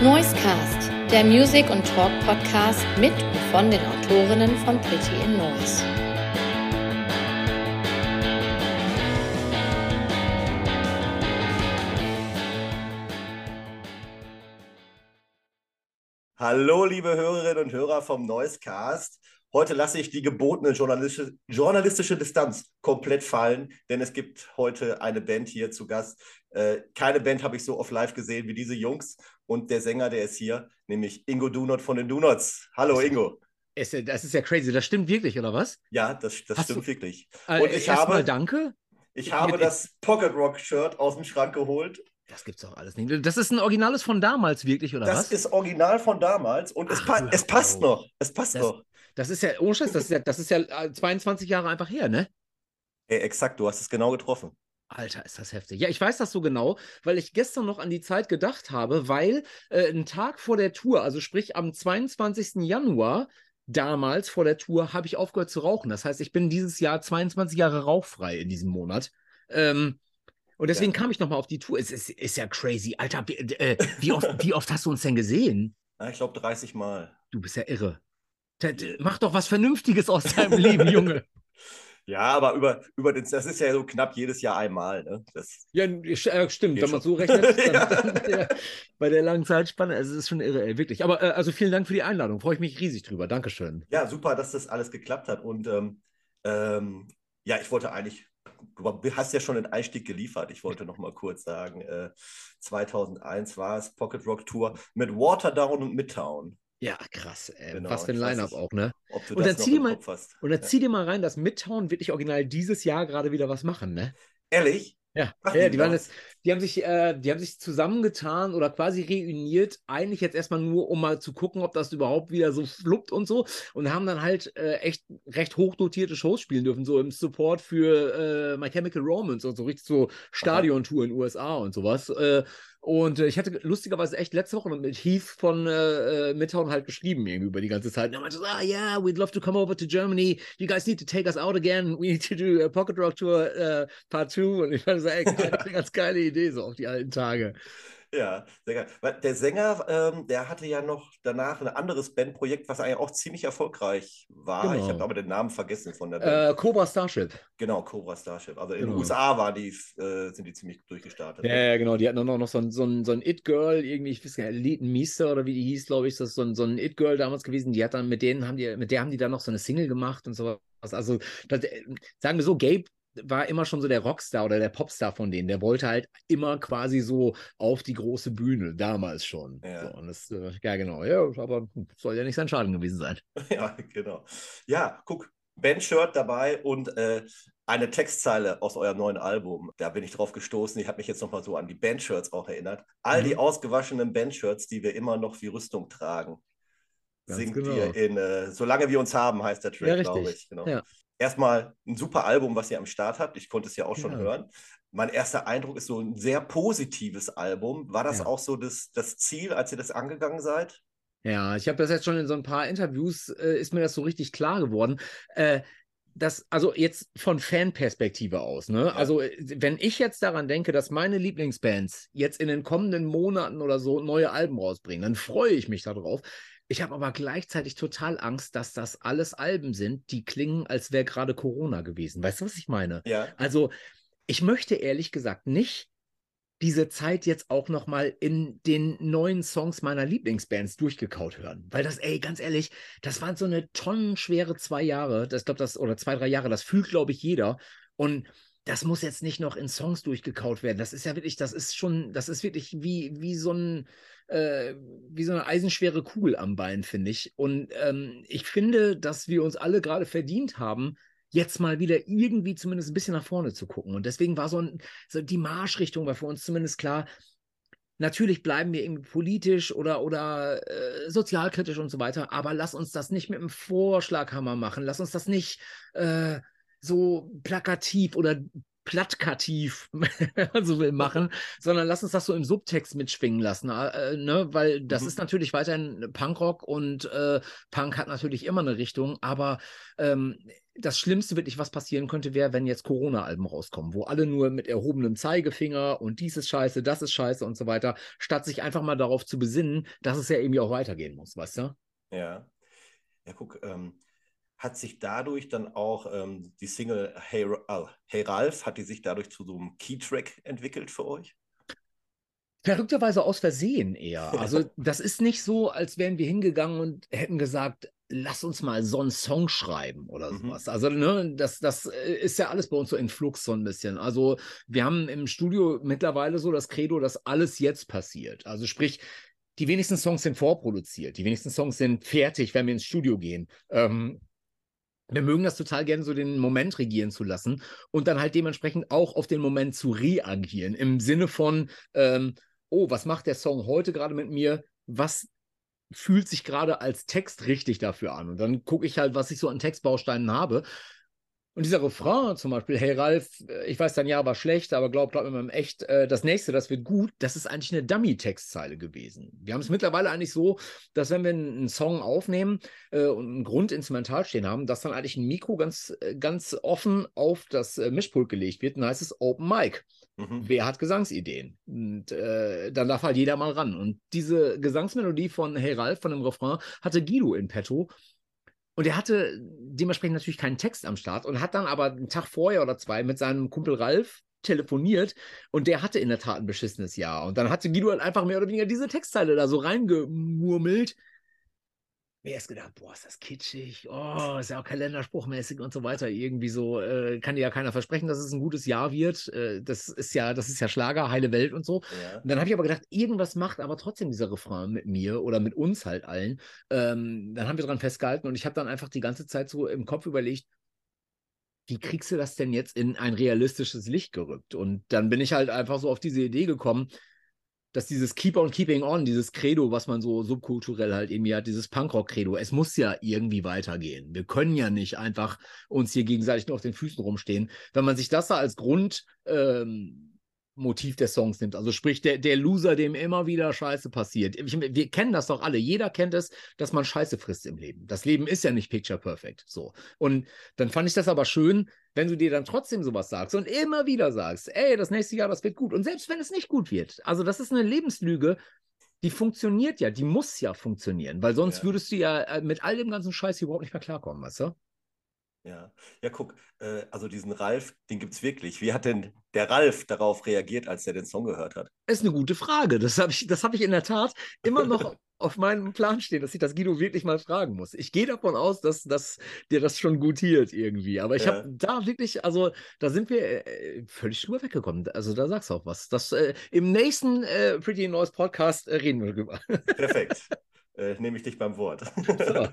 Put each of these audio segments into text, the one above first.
Noisecast, der Music- und Talk-Podcast mit und von den Autorinnen von Pretty in Noise. Hallo, liebe Hörerinnen und Hörer vom Noisecast. Heute lasse ich die gebotene journalistische, journalistische Distanz komplett fallen, denn es gibt heute eine Band hier zu Gast. Äh, keine Band habe ich so oft live gesehen wie diese Jungs. Und der Sänger, der ist hier, nämlich Ingo Dunot von den Donuts. Hallo, Ingo. Ist, das ist ja crazy. Das stimmt wirklich, oder was? Ja, das, das stimmt du, wirklich. Äh, Und ich habe, danke. Ich habe das Pocket Rock Shirt aus dem Schrank geholt das gibt's doch alles nicht. Das ist ein Originales von damals, wirklich, oder das was? Das ist Original von damals und es, pa es passt noch. Es passt das, noch. Das ist ja, ohne Scheiß, das ist ja, das ist ja 22 äh, Jahre einfach her, ne? Ey, exakt, du hast es genau getroffen. Alter, ist das heftig. Ja, ich weiß das so genau, weil ich gestern noch an die Zeit gedacht habe, weil äh, einen Tag vor der Tour, also sprich am 22. Januar, damals vor der Tour, habe ich aufgehört zu rauchen. Das heißt, ich bin dieses Jahr 22 Jahre rauchfrei in diesem Monat. Ähm, und deswegen ja. kam ich nochmal auf die Tour. Es ist, ist ja crazy. Alter, wie, äh, wie, oft, wie oft hast du uns denn gesehen? Ja, ich glaube 30 Mal. Du bist ja irre. Mach doch was Vernünftiges aus deinem Leben, Junge. Ja, aber über, über den, das ist ja so knapp jedes Jahr einmal. Ne? Das ja, äh, stimmt, wenn man so rechnet. Dann, ja. dann, ja, bei der langen Zeitspanne, also es ist schon irre, ey, wirklich. Aber äh, also vielen Dank für die Einladung, freue ich mich riesig drüber. Dankeschön. Ja, super, dass das alles geklappt hat. Und ähm, ähm, ja, ich wollte eigentlich, du hast ja schon den Einstieg geliefert. Ich wollte noch mal kurz sagen, äh, 2001 war es Pocket Rock Tour mit Waterdown und Midtown. Ja, krass. Ey. Genau, Was für ein Line-Up auch, ne? und dann, zieh dir mal, und dann zieh dir mal rein, dass Midtown wirklich original dieses Jahr gerade wieder was machen, ne? Ehrlich? Ja, ja die, waren jetzt, die, haben sich, äh, die haben sich zusammengetan oder quasi reuniert, eigentlich jetzt erstmal nur, um mal zu gucken, ob das überhaupt wieder so fluppt und so. Und haben dann halt äh, echt recht hochdotierte Shows spielen dürfen, so im Support für äh, My Chemical Romance und so richtig so Stadiontour in den USA und sowas. Äh, und äh, ich hatte lustigerweise echt letzte Woche mit Heath von äh, äh, Midtown halt geschrieben, irgendwie über die ganze Zeit. Und er meinte so, ah, yeah, we'd love to come over to Germany. You guys need to take us out again. We need to do a Pocket Rock Tour uh, Part 2. Und ich fand so, ey, eine ganz geile Idee, so auf die alten Tage. Ja, sehr geil. Der Sänger, ähm, der hatte ja noch danach ein anderes Bandprojekt, was eigentlich auch ziemlich erfolgreich war. Genau. Ich habe aber den Namen vergessen von der Band. Äh, Cobra Starship. Genau, Cobra Starship. Also in den genau. USA war die, äh, sind die ziemlich durchgestartet. Ja, ja, genau. Die hatten noch, noch so ein, so ein, so ein It-Girl, irgendwie, ich weiß gar nicht, Leten Miester oder wie die hieß, glaube ich, das ist so ein, so ein It-Girl damals gewesen. Die hat dann, mit denen haben die, mit der haben die dann noch so eine Single gemacht und sowas. Also, das, äh, sagen wir so, Gabe war immer schon so der Rockstar oder der Popstar von denen. Der wollte halt immer quasi so auf die große Bühne, damals schon. Ja, so, und das, äh, ja genau, ja, aber soll ja nicht sein Schaden gewesen sein. Ja, genau. Ja, guck, Bandshirt dabei und äh, eine Textzeile aus eurem neuen Album. Da bin ich drauf gestoßen. Ich habe mich jetzt nochmal so an die Bandshirts auch erinnert. All mhm. die ausgewaschenen Bandshirts, die wir immer noch wie Rüstung tragen. Ganz singt genau. ihr in äh, Solange wir uns haben, heißt der Track, ja, glaube ich. Genau. Ja erstmal ein super Album, was ihr am Start habt. Ich konnte es ja auch schon ja. hören. Mein erster Eindruck ist so ein sehr positives Album. War das ja. auch so das, das Ziel, als ihr das angegangen seid? Ja, ich habe das jetzt schon in so ein paar Interviews, äh, ist mir das so richtig klar geworden. Äh, das, also jetzt von Fanperspektive aus, ne? Ja. Also, äh, wenn ich jetzt daran denke, dass meine Lieblingsbands jetzt in den kommenden Monaten oder so neue Alben rausbringen, dann freue ich mich darauf. Ich habe aber gleichzeitig total Angst, dass das alles Alben sind, die klingen, als wäre gerade Corona gewesen. Weißt du, was ich meine? Ja. Also, ich möchte ehrlich gesagt nicht diese Zeit jetzt auch noch mal in den neuen Songs meiner Lieblingsbands durchgekaut hören, weil das, ey, ganz ehrlich, das waren so eine tonnenschwere zwei Jahre, das glaube das oder zwei drei Jahre, das fühlt glaube ich jeder und das muss jetzt nicht noch in Songs durchgekaut werden. Das ist ja wirklich, das ist schon, das ist wirklich wie wie so ein äh, wie so eine eisenschwere Kugel am Bein, finde ich. Und ähm, ich finde, dass wir uns alle gerade verdient haben, jetzt mal wieder irgendwie zumindest ein bisschen nach vorne zu gucken. Und deswegen war so, ein, so die Marschrichtung war für uns zumindest klar, Natürlich bleiben wir irgendwie politisch oder, oder äh, sozialkritisch und so weiter, aber lass uns das nicht mit einem Vorschlaghammer machen. Lass uns das nicht äh, so plakativ oder plattkativ, wenn man so will, machen, sondern lass uns das so im Subtext mitschwingen lassen, äh, ne? weil das mhm. ist natürlich weiterhin Punkrock und äh, Punk hat natürlich immer eine Richtung, aber ähm, das Schlimmste wirklich, was passieren könnte, wäre, wenn jetzt Corona-Alben rauskommen, wo alle nur mit erhobenem Zeigefinger und dies ist scheiße, das ist scheiße und so weiter, statt sich einfach mal darauf zu besinnen, dass es ja irgendwie auch weitergehen muss, weißt du? Ja. Ja, guck, ähm, hat sich dadurch dann auch ähm, die Single hey, äh, hey Ralph, hat die sich dadurch zu so einem Keytrack entwickelt für euch? Verrückterweise aus Versehen eher. Also, das ist nicht so, als wären wir hingegangen und hätten gesagt, lass uns mal so einen Song schreiben oder mhm. sowas. Also, ne, das, das äh, ist ja alles bei uns so in Flux so ein bisschen. Also, wir haben im Studio mittlerweile so das Credo, dass alles jetzt passiert. Also, sprich, die wenigsten Songs sind vorproduziert, die wenigsten Songs sind fertig, wenn wir ins Studio gehen. Ähm, wir mögen das total gerne, so den Moment regieren zu lassen und dann halt dementsprechend auch auf den Moment zu reagieren. Im Sinne von, ähm, oh, was macht der Song heute gerade mit mir? Was fühlt sich gerade als Text richtig dafür an. Und dann gucke ich halt, was ich so an Textbausteinen habe. Und dieser Refrain zum Beispiel, hey Ralf, äh, ich weiß, dein Jahr war schlecht, aber glaub, glaub mir im Echt, äh, das nächste, das wird gut, das ist eigentlich eine Dummy-Textzeile gewesen. Wir haben es mittlerweile eigentlich so, dass wenn wir einen Song aufnehmen äh, und einen Grundinstrumental stehen haben, dass dann eigentlich ein Mikro ganz, ganz offen auf das Mischpult gelegt wird dann heißt es Open Mic. Mhm. Wer hat Gesangsideen? Und äh, dann darf halt jeder mal ran. Und diese Gesangsmelodie von Hey Ralf, von dem Refrain, hatte Guido in petto. Und er hatte dementsprechend natürlich keinen Text am Start und hat dann aber einen Tag vorher oder zwei mit seinem Kumpel Ralf telefoniert und der hatte in der Tat ein beschissenes Jahr. Und dann hatte Guido halt einfach mehr oder weniger diese Textzeile da so reingemurmelt mir erst gedacht, boah, ist das kitschig, oh, ist ja auch kalenderspruchmäßig und so weiter. Irgendwie so, äh, kann dir ja keiner versprechen, dass es ein gutes Jahr wird. Äh, das ist ja, das ist ja Schlager, heile Welt und so. Ja. Und dann habe ich aber gedacht, irgendwas macht aber trotzdem dieser Refrain mit mir oder mit uns halt allen. Ähm, dann haben wir dran festgehalten und ich habe dann einfach die ganze Zeit so im Kopf überlegt, wie kriegst du das denn jetzt in ein realistisches Licht gerückt? Und dann bin ich halt einfach so auf diese Idee gekommen, dass dieses Keep on Keeping on, dieses Credo, was man so subkulturell halt irgendwie hat, dieses Punkrock-Credo, es muss ja irgendwie weitergehen. Wir können ja nicht einfach uns hier gegenseitig nur auf den Füßen rumstehen. Wenn man sich das da als Grund ähm, des Songs nimmt. Also sprich, der, der Loser, dem immer wieder Scheiße passiert. Ich, wir kennen das doch alle. Jeder kennt es, dass man Scheiße frisst im Leben. Das Leben ist ja nicht picture perfect. So. Und dann fand ich das aber schön, wenn du dir dann trotzdem sowas sagst und immer wieder sagst, ey, das nächste Jahr, das wird gut. Und selbst wenn es nicht gut wird, also das ist eine Lebenslüge, die funktioniert ja, die muss ja funktionieren, weil sonst ja. würdest du ja äh, mit all dem ganzen Scheiß überhaupt nicht mehr klarkommen, weißt du? Ja, ja, guck, äh, also diesen Ralf, den gibt es wirklich. Wie hat denn der Ralf darauf reagiert, als er den Song gehört hat? Das ist eine gute Frage. Das habe ich, hab ich in der Tat immer noch auf meinem Plan stehen, dass ich das Guido wirklich mal fragen muss. Ich gehe davon aus, dass, dass dir das schon gutiert irgendwie. Aber ich ja. habe da wirklich, also da sind wir äh, völlig drüber weggekommen. Also da sagst du auch was. Das, äh, Im nächsten äh, Pretty Noise Podcast äh, reden wir drüber. Perfekt. Äh, nehme ich dich beim Wort. So.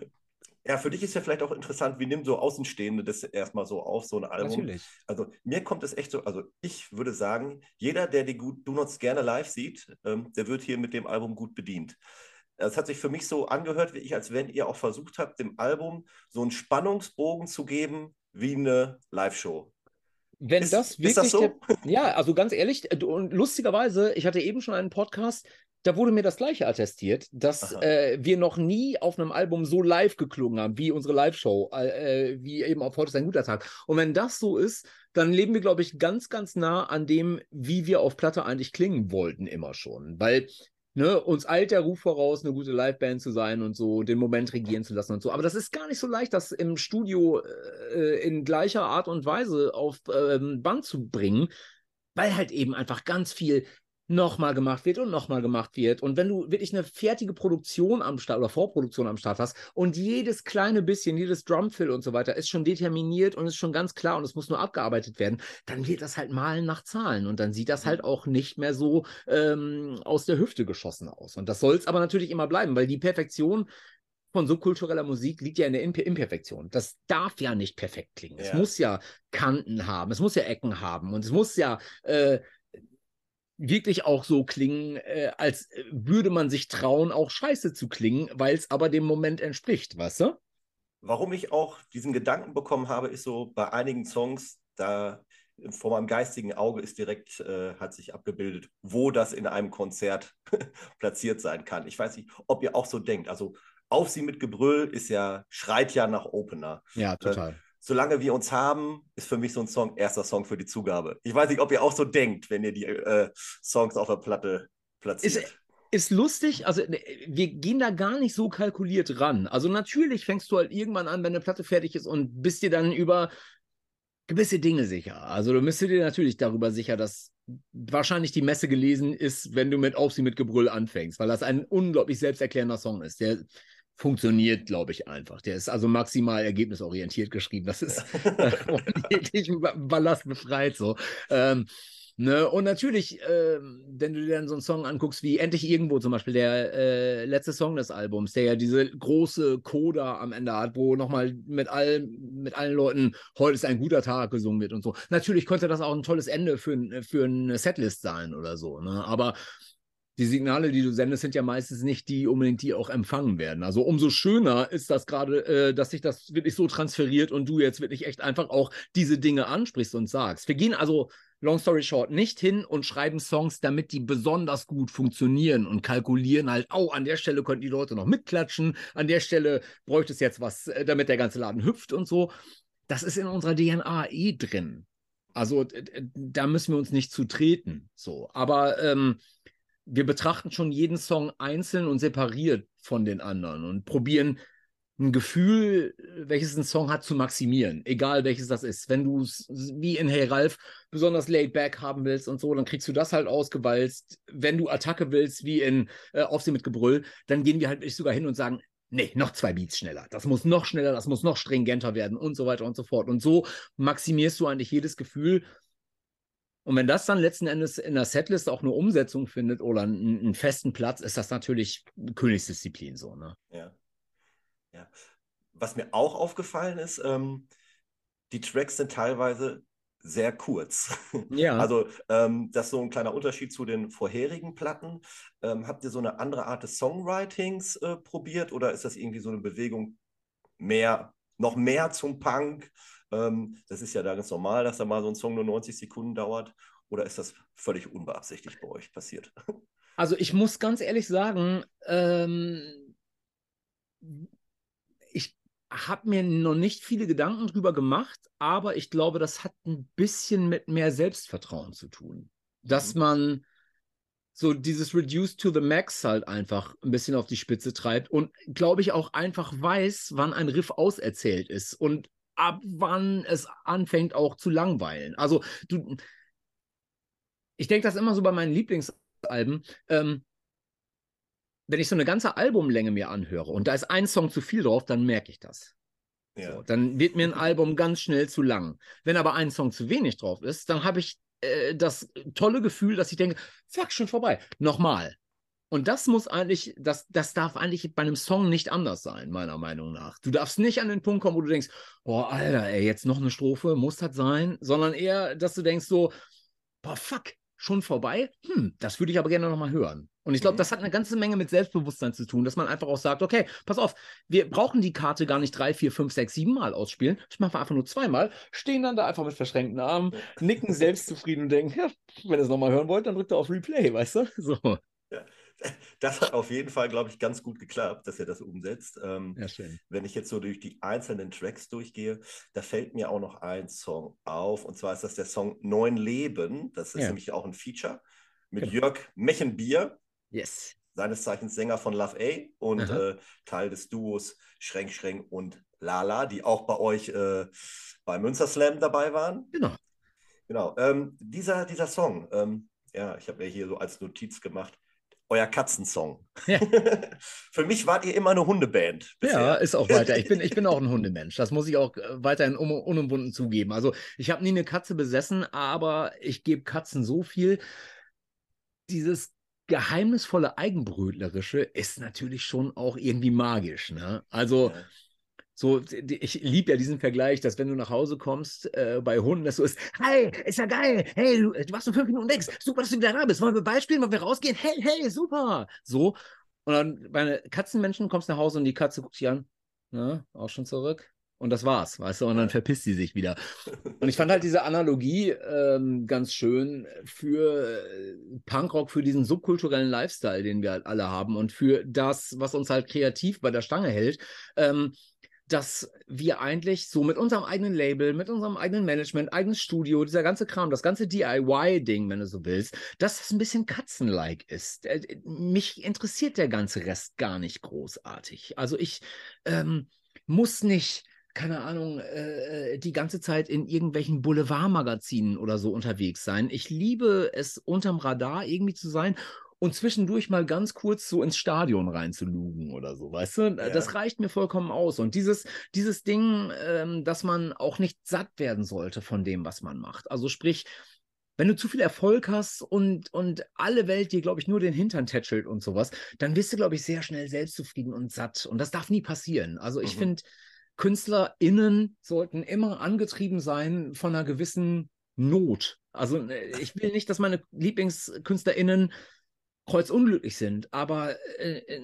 Ja, für dich ist ja vielleicht auch interessant, wie nimmt so Außenstehende das erstmal so auf, so ein Album? Natürlich. Also mir kommt es echt so, also ich würde sagen, jeder, der die Do Nots gerne live sieht, ähm, der wird hier mit dem Album gut bedient. Es hat sich für mich so angehört, wie ich, als wenn ihr auch versucht habt, dem Album so einen Spannungsbogen zu geben, wie eine Live-Show. Wenn ist, das wirklich. Ist das so? Der, ja, also ganz ehrlich, äh, und lustigerweise, ich hatte eben schon einen Podcast, da wurde mir das Gleiche attestiert, dass äh, wir noch nie auf einem Album so live geklungen haben, wie unsere Live-Show, äh, wie eben auf Heute ist ein guter Tag. Und wenn das so ist, dann leben wir, glaube ich, ganz, ganz nah an dem, wie wir auf Platte eigentlich klingen wollten, immer schon. Weil Ne, uns eilt der Ruf voraus, eine gute Liveband zu sein und so, den Moment regieren zu lassen und so. Aber das ist gar nicht so leicht, das im Studio äh, in gleicher Art und Weise auf ähm, Band zu bringen, weil halt eben einfach ganz viel nochmal gemacht wird und nochmal gemacht wird. Und wenn du wirklich eine fertige Produktion am Start oder Vorproduktion am Start hast und jedes kleine bisschen, jedes Drumfill und so weiter ist schon determiniert und ist schon ganz klar und es muss nur abgearbeitet werden, dann wird das halt malen nach Zahlen und dann sieht das halt auch nicht mehr so ähm, aus der Hüfte geschossen aus. Und das soll es aber natürlich immer bleiben, weil die Perfektion von subkultureller Musik liegt ja in der Imperfektion. Das darf ja nicht perfekt klingen. Ja. Es muss ja Kanten haben, es muss ja Ecken haben und es muss ja äh, wirklich auch so klingen, äh, als würde man sich trauen, auch scheiße zu klingen, weil es aber dem Moment entspricht, weißt du? Warum ich auch diesen Gedanken bekommen habe, ist so bei einigen Songs, da vor meinem geistigen Auge ist direkt, äh, hat sich abgebildet, wo das in einem Konzert platziert sein kann. Ich weiß nicht, ob ihr auch so denkt. Also auf sie mit Gebrüll ist ja, schreit ja nach Opener. Ja, Äh, total. Solange wir uns haben, ist für mich so ein Song erster Song für die Zugabe. Ich weiß nicht, ob ihr auch so denkt, wenn ihr die äh, Songs auf der Platte platziert. ist lustig, also ne, wir gehen da gar nicht so kalkuliert ran. Also natürlich fängst du halt irgendwann an, wenn eine Platte fertig ist und bist dir dann über gewisse Dinge sicher. Also du bist dir natürlich darüber sicher, dass wahrscheinlich die Messe gelesen ist, wenn du mit Auf sie mit Gebrüll anfängst, weil das ein unglaublich selbsterklärender Song ist. Der funktioniert, glaube ich, einfach. Der ist also maximal ergebnisorientiert geschrieben. Das ist äh, von jeglichem Ballast befreit so. Ähm, Ne? Und natürlich, ähm, wenn du dir dann so einen Song anguckst, wie Endlich irgendwo zum Beispiel, der äh, letzte Song des Albums, der ja diese große Coda am Ende hat, wo nochmal mit, all, mit allen Leuten heute ist ein guter Tag gesungen wird und so. Natürlich könnte das auch ein tolles Ende für, für eine Setlist sein oder so. Ne? Aber die Signale, die du sendest, sind ja meistens nicht die unbedingt, die auch empfangen werden. Also umso schöner ist das gerade, äh, dass sich das wirklich so transferiert und du jetzt wirklich echt einfach auch diese Dinge ansprichst und sagst. Wir gehen also, long story short, nicht hin und schreiben Songs, damit die besonders gut funktionieren und kalkulieren halt, oh, an der Stelle könnten die Leute noch mitklatschen, an der Stelle bräuchte es jetzt was, äh, damit der ganze Laden hüpft und so. Das ist in unserer DNA eh drin. Also da müssen wir uns nicht zu treten. So. Aber ähm, wir betrachten schon jeden Song einzeln und separiert von den anderen und probieren ein Gefühl, welches ein Song hat, zu maximieren, egal welches das ist. Wenn du es wie in Hey Ralph besonders laid back haben willst und so, dann kriegst du das halt ausgewalzt. Wenn du Attacke willst, wie in äh, Auf sie mit Gebrüll, dann gehen wir halt sogar hin und sagen, nee, noch zwei Beats schneller. Das muss noch schneller, das muss noch stringenter werden und so weiter und so fort. Und so maximierst du eigentlich jedes Gefühl und wenn das dann letzten Endes in der Setlist auch eine Umsetzung findet oder einen, einen festen Platz, ist das natürlich Königsdisziplin so, ne? Ja. ja. Was mir auch aufgefallen ist, ähm, die Tracks sind teilweise sehr kurz. Ja. Also ähm, das ist so ein kleiner Unterschied zu den vorherigen Platten. Ähm, habt ihr so eine andere Art des Songwritings äh, probiert oder ist das irgendwie so eine Bewegung mehr, noch mehr zum Punk? Ähm, das ist ja da ganz normal, dass da mal so ein Song nur 90 Sekunden dauert. Oder ist das völlig unbeabsichtigt bei euch passiert? Also ich muss ganz ehrlich sagen, ähm, ich habe mir noch nicht viele Gedanken drüber gemacht, aber ich glaube, das hat ein bisschen mit mehr Selbstvertrauen zu tun. Dass Mhm. man so dieses Reduced to the Max halt einfach ein bisschen auf die Spitze treibt und glaube ich auch einfach weiß, wann ein Riff auserzählt ist und ab wann es anfängt auch zu langweilen. Also du, ich denke das immer so bei meinen Lieblingsalben. Ähm, wenn ich so eine ganze Albumlänge mir anhöre und da ist ein Song zu viel drauf, dann merke ich das. Ja. So, dann wird mir ein Album ganz schnell zu lang. Wenn aber ein Song zu wenig drauf ist, dann habe ich äh, das tolle Gefühl, dass ich denke, fuck, schon vorbei. Nochmal. Und das muss eigentlich, das, das darf eigentlich bei einem Song nicht anders sein, meiner Meinung nach. Du darfst nicht an den Punkt kommen, wo du denkst, oh, Alter, ey, jetzt noch eine Strophe, muss das sein? Sondern eher, dass du denkst so, boah, fuck, schon vorbei? Hm, das würde ich aber gerne nochmal hören. Und ich glaube, Mhm. das hat eine ganze Menge mit Selbstbewusstsein zu tun, dass man einfach auch sagt, okay, pass auf, wir brauchen die Karte gar nicht drei, vier, fünf, sechs, sieben Mal ausspielen. Machen wir einfach nur zweimal, stehen dann da einfach mit verschränkten Armen, nicken selbstzufrieden und denken, ja, wenn ihr es nochmal hören wollt, dann drückt ihr auf Replay, weißt du? So. Das hat auf jeden Fall, glaube ich, ganz gut geklappt, dass ihr das umsetzt. Ähm, Ja, schön. wenn ich jetzt so durch die einzelnen Tracks durchgehe, da fällt mir auch noch ein Song auf. Und zwar ist das der Song Neun Leben. Das ist Ja. nämlich auch ein Feature mit Genau. Jörg Mechenbier, Yes. seines Zeichens Sänger von Love A und äh, Teil des Duos Schränk Schränk und Lala, die auch bei euch äh, bei Münster Slam dabei waren. Genau. Genau. Ähm, dieser, dieser Song, ähm, ja, ich habe mir hier so als Notiz gemacht, euer Katzensong. Ja. Für mich wart ihr immer eine Hundeband. Ja, bisher. ist auch weiter. Ich bin, ich bin auch ein Hundemensch. Das muss ich auch äh, weiterhin un unumwunden zugeben. Also, ich habe nie eine Katze besessen, aber ich gebe Katzen so viel. Dieses geheimnisvolle Eigenbrötlerische ist natürlich schon auch irgendwie magisch. Ne? Also, Ja. So, ich liebe ja diesen Vergleich, dass wenn du nach Hause kommst äh, bei Hunden, dass so ist, hey, ist ja geil, hey, du, du warst nur fünf Minuten weg, super, dass du wieder da bist, wollen wir Ball spielen, wollen wir rausgehen, hey, hey, super, so. Und dann bei Katzenmenschen kommst du nach Hause und die Katze guckt dich an, na, auch schon zurück, und das war's, weißt du, und dann verpisst sie sich wieder. Und ich fand halt diese Analogie ähm, ganz schön für äh, Punkrock, für diesen subkulturellen Lifestyle, den wir halt alle haben und für das, was uns halt kreativ bei der Stange hält. Ähm, dass wir eigentlich so mit unserem eigenen Label, mit unserem eigenen Management, eigenes Studio, dieser ganze Kram, das ganze DIY-Ding, wenn du so willst, dass das ein bisschen katzenlike ist. Äh, mich interessiert der ganze Rest gar nicht großartig. Also ich ähm, muss nicht keine Ahnung, äh, äh, die ganze Zeit in irgendwelchen Boulevardmagazinen oder so unterwegs sein. Ich liebe es, unterm Radar irgendwie zu sein und zwischendurch mal ganz kurz so ins Stadion reinzulugen oder so, weißt du? Ja. Das reicht mir vollkommen aus. Und dieses, dieses Ding, ähm, dass man auch nicht satt werden sollte von dem, was man macht. Also sprich, wenn du zu viel Erfolg hast und, und alle Welt dir, glaube ich, nur den Hintern tätschelt und sowas, dann bist du, glaube ich, sehr schnell selbstzufrieden und satt. Und das darf nie passieren. Also ich mhm. finde, KünstlerInnen sollten immer angetrieben sein von einer gewissen Not. Also äh, ich will nicht, dass meine LieblingskünstlerInnen kreuzunglücklich sind, aber äh, äh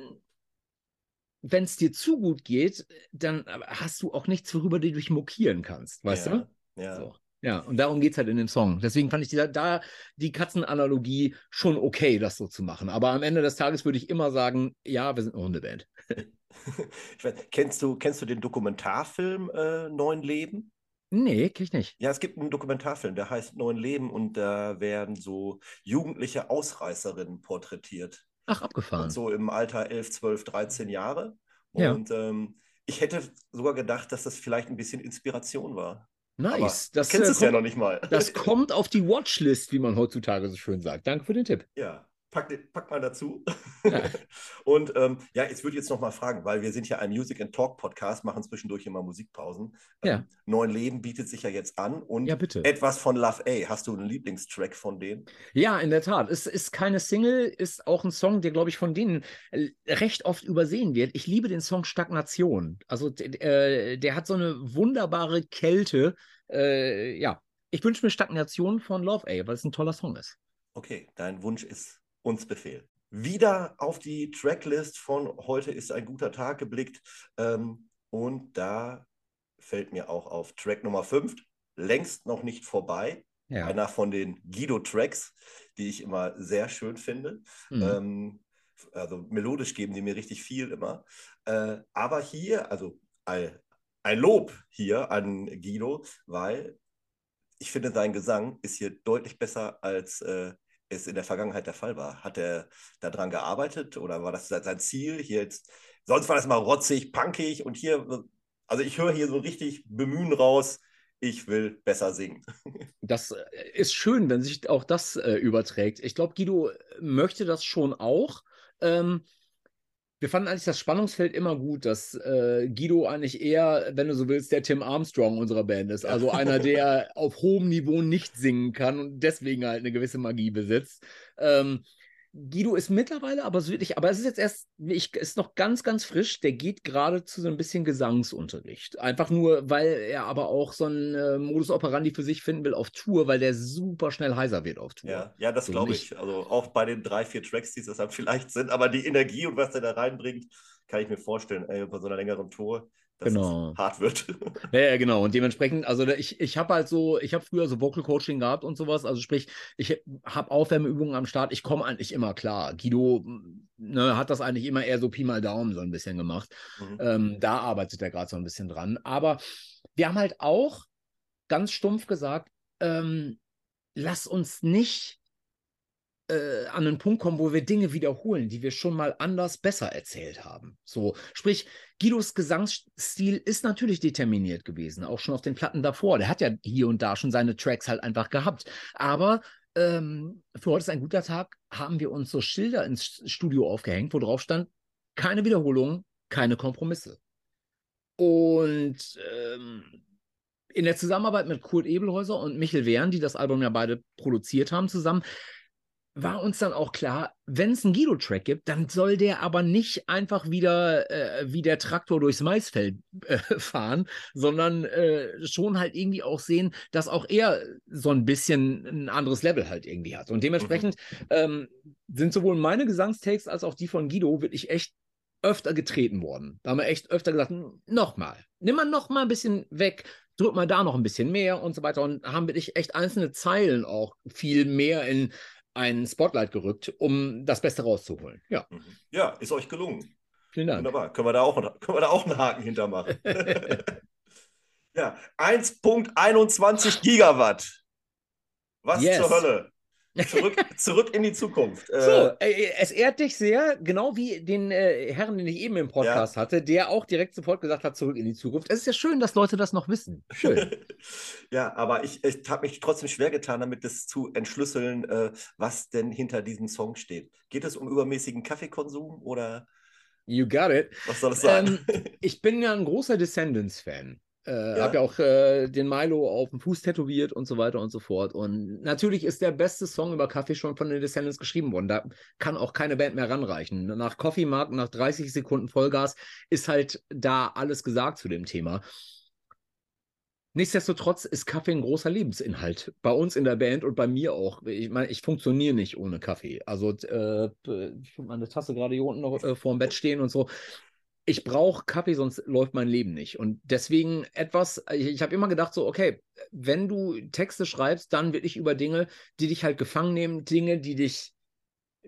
wenn es dir zu gut geht, dann hast du auch nichts, worüber du dich mokieren kannst, weißt ja, du? Ja. So. Ja, und darum geht es halt in dem Song. Deswegen fand ich die, da die Katzenanalogie schon okay, das so zu machen. Aber am Ende des Tages würde ich immer sagen, ja, wir sind eine Hundeband. weiß, kennst, du, kennst du den Dokumentarfilm äh, Neun Leben? Nee, kenn ich nicht. Ja, es gibt einen Dokumentarfilm, der heißt Neun Leben und da werden so jugendliche Ausreißerinnen porträtiert. Ach, abgefahren. Und so im Alter 11, 12, 13 Jahre. Und ja. ähm, ich hätte sogar gedacht, dass das vielleicht ein bisschen Inspiration war. Nice. Aber das kennst du äh, ja noch nicht mal. Das kommt auf die Watchlist, wie man heutzutage so schön sagt. Danke für den Tipp. Ja, pack, pack mal dazu. Ja. und ähm, ja, jetzt würde ich jetzt noch mal fragen, weil wir sind ja ein Music and Talk Podcast, machen zwischendurch immer Musikpausen. Ja. Ähm, Neuen Leben bietet sich ja jetzt an und ja, bitte. etwas von Love A. Hast du einen Lieblingstrack von denen? Ja, in der Tat. Es ist keine Single, ist auch ein Song, der, glaube ich, von denen äh, recht oft übersehen wird. Ich liebe den Song Stagnation. Also äh, der hat so eine wunderbare Kälte. Äh, ja, ich wünsche mir Stagnation von Love A, weil es ein toller Song ist. Okay, dein Wunsch ist uns Befehl. Wieder auf die Tracklist von heute ist ein guter Tag geblickt. Ähm, und da fällt mir auch auf Track Nummer 5, längst noch nicht vorbei. Ja. Einer von den Guido-Tracks, die ich immer sehr schön finde. Mhm. Ähm, also melodisch geben die mir richtig viel immer. Äh, aber hier, also ein, ein Lob hier an Guido, weil ich finde, sein Gesang ist hier deutlich besser als äh, es in der Vergangenheit der Fall war. Hat er daran gearbeitet oder war das sein Ziel? Hier jetzt, sonst war das mal rotzig, punkig und hier, also ich höre hier so richtig Bemühen raus, ich will besser singen. Das äh, ist schön, wenn sich auch das äh, überträgt. Ich glaube, Guido möchte das schon auch. Ähm, wir fanden eigentlich das Spannungsfeld immer gut, dass äh, Guido eigentlich eher, wenn du so willst, der Tim Armstrong unserer Band ist. Also einer, der auf hohem Niveau nicht singen kann und deswegen halt eine gewisse Magie besitzt. Ähm, Guido ist mittlerweile aber so wirklich, aber es ist jetzt erst, ich, ist noch ganz, ganz frisch. Der geht gerade zu so ein bisschen Gesangsunterricht. Einfach nur, weil er aber auch so einen äh, Modus operandi für sich finden will auf Tour, weil der super schnell heiser wird auf Tour. Ja, ja das so glaube ich. Also auch bei den drei, vier Tracks, die es deshalb vielleicht sind, aber die Energie und was der da reinbringt, kann ich mir vorstellen, ey, bei so einer längeren Tour dass genau. es hart wird. Ja, ja, genau. Und dementsprechend, also ich, ich habe halt so, ich habe früher so Vocal Coaching gehabt und sowas. Also sprich, ich habe Aufwärmübungen am Start. Ich komme eigentlich immer klar. Guido ne, hat das eigentlich immer eher so Pi mal Daumen so ein bisschen gemacht. Mhm. Ähm, da arbeitet er gerade so ein bisschen dran. Aber wir haben halt auch ganz stumpf gesagt, ähm, lass uns nicht äh, an einen Punkt kommen, wo wir Dinge wiederholen, die wir schon mal anders besser erzählt haben. So, sprich, Guidos Gesangsstil ist natürlich determiniert gewesen, auch schon auf den Platten davor. Der hat ja hier und da schon seine Tracks halt einfach gehabt. Aber ähm, für heute ist ein guter Tag, haben wir uns so Schilder ins Studio aufgehängt, wo drauf stand, keine Wiederholung, keine Kompromisse. Und ähm, in der Zusammenarbeit mit Kurt Ebelhäuser und Michel Wehren, die das Album ja beide produziert haben zusammen, war uns dann auch klar, wenn es einen Guido-Track gibt, dann soll der aber nicht einfach wieder äh, wie der Traktor durchs Maisfeld äh, fahren, sondern äh, schon halt irgendwie auch sehen, dass auch er so ein bisschen ein anderes Level halt irgendwie hat. Und dementsprechend mhm. ähm, sind sowohl meine Gesangstakes als auch die von Guido wirklich echt öfter getreten worden. Da haben wir echt öfter gesagt, nochmal, nimm mal noch mal ein bisschen weg, drück mal da noch ein bisschen mehr und so weiter. Und haben wirklich echt einzelne Zeilen auch viel mehr in ein Spotlight gerückt, um das Beste rauszuholen. Ja. Mhm. Ja, ist euch gelungen. Vielen Dank. Wunderbar. Können wir da auch, können wir da auch einen Haken hintermachen. ja, 1.21 Gigawatt. Was yes. zur Hölle? Zurück, zurück in die Zukunft. Äh, so, äh, es ehrt dich sehr, genau wie den äh, Herrn, den ich eben im Podcast ja. hatte, der auch direkt sofort gesagt hat, zurück in die Zukunft. Es ist ja schön, dass Leute das noch wissen. Schön. ja, aber ich, ich habe mich trotzdem schwer getan, damit das zu entschlüsseln, äh, was denn hinter diesem Song steht. Geht es um übermäßigen Kaffeekonsum oder? You got it. Was soll das sein? Ähm, ich bin ja ein großer Descendants-Fan. Äh, ja. Habe ja auch äh, den Milo auf dem Fuß tätowiert und so weiter und so fort. Und natürlich ist der beste Song über Kaffee schon von den Descendants geschrieben worden. Da kann auch keine Band mehr ranreichen. Nach Coffee Mark, nach 30 Sekunden Vollgas, ist halt da alles gesagt zu dem Thema. Nichtsdestotrotz ist Kaffee ein großer Lebensinhalt. Bei uns in der Band und bei mir auch. Ich meine, ich funktioniere nicht ohne Kaffee. Also, äh, ich habe meine Tasse gerade hier unten noch äh, vor dem Bett stehen und so ich brauche Kaffee, sonst läuft mein Leben nicht. Und deswegen etwas, ich, ich habe immer gedacht, so, okay, wenn du Texte schreibst, dann wirklich über Dinge, die dich halt gefangen nehmen, Dinge, die dich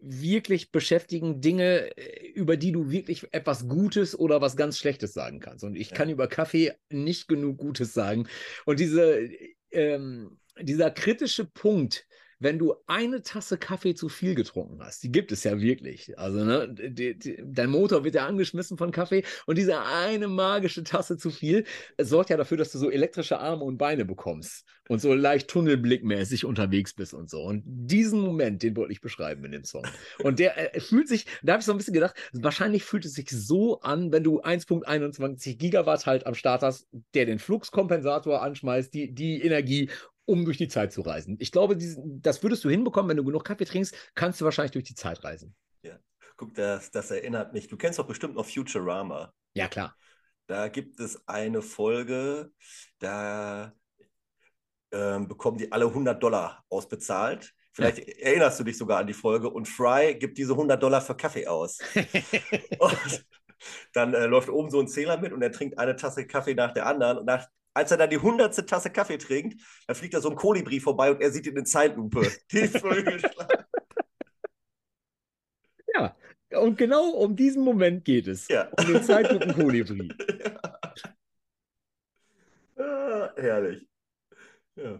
wirklich beschäftigen, Dinge, äh, über die du wirklich etwas Gutes oder was ganz Schlechtes sagen kannst. Und ich ja. kann über Kaffee nicht genug Gutes sagen. Und diese, ähm, dieser kritische Punkt, wenn du eine Tasse Kaffee zu viel getrunken hast, die gibt es ja wirklich. Also, ne, die, die, dein Motor wird ja angeschmissen von Kaffee und diese eine magische Tasse zu viel sorgt ja dafür, dass du so elektrische Arme und Beine bekommst und so leicht tunnelblickmäßig unterwegs bist und so. Und diesen Moment, den wollte ich beschreiben in dem Song. Und der äh, fühlt sich, da habe ich so ein bisschen gedacht, wahrscheinlich fühlt es sich so an, wenn du 1.21 Gigawatt halt am Start hast, der den Fluxkompensator anschmeißt, die, die Energie um durch die Zeit zu reisen. Ich glaube, diesen, das würdest du hinbekommen, wenn du genug Kaffee trinkst, kannst du wahrscheinlich durch die Zeit reisen. Ja, guck, das, das erinnert mich. Du kennst doch bestimmt noch Futurama. Ja, klar. Da gibt es eine Folge, da ähm, bekommen die alle 100 Dollar ausbezahlt. Vielleicht ja. erinnerst du dich sogar an die Folge und Fry gibt diese 100 Dollar für Kaffee aus. und dann äh, läuft oben so ein Zähler mit und er trinkt eine Tasse Kaffee nach der anderen. Und nach als er dann die hundertste Tasse Kaffee trinkt, da fliegt da so ein Kolibri vorbei und er sieht ihn in Zeitlupe. ja, und genau um diesen Moment geht es. Ja. Um den Zeitlupen-Kolibri. Ja. Ah, herrlich. Ja.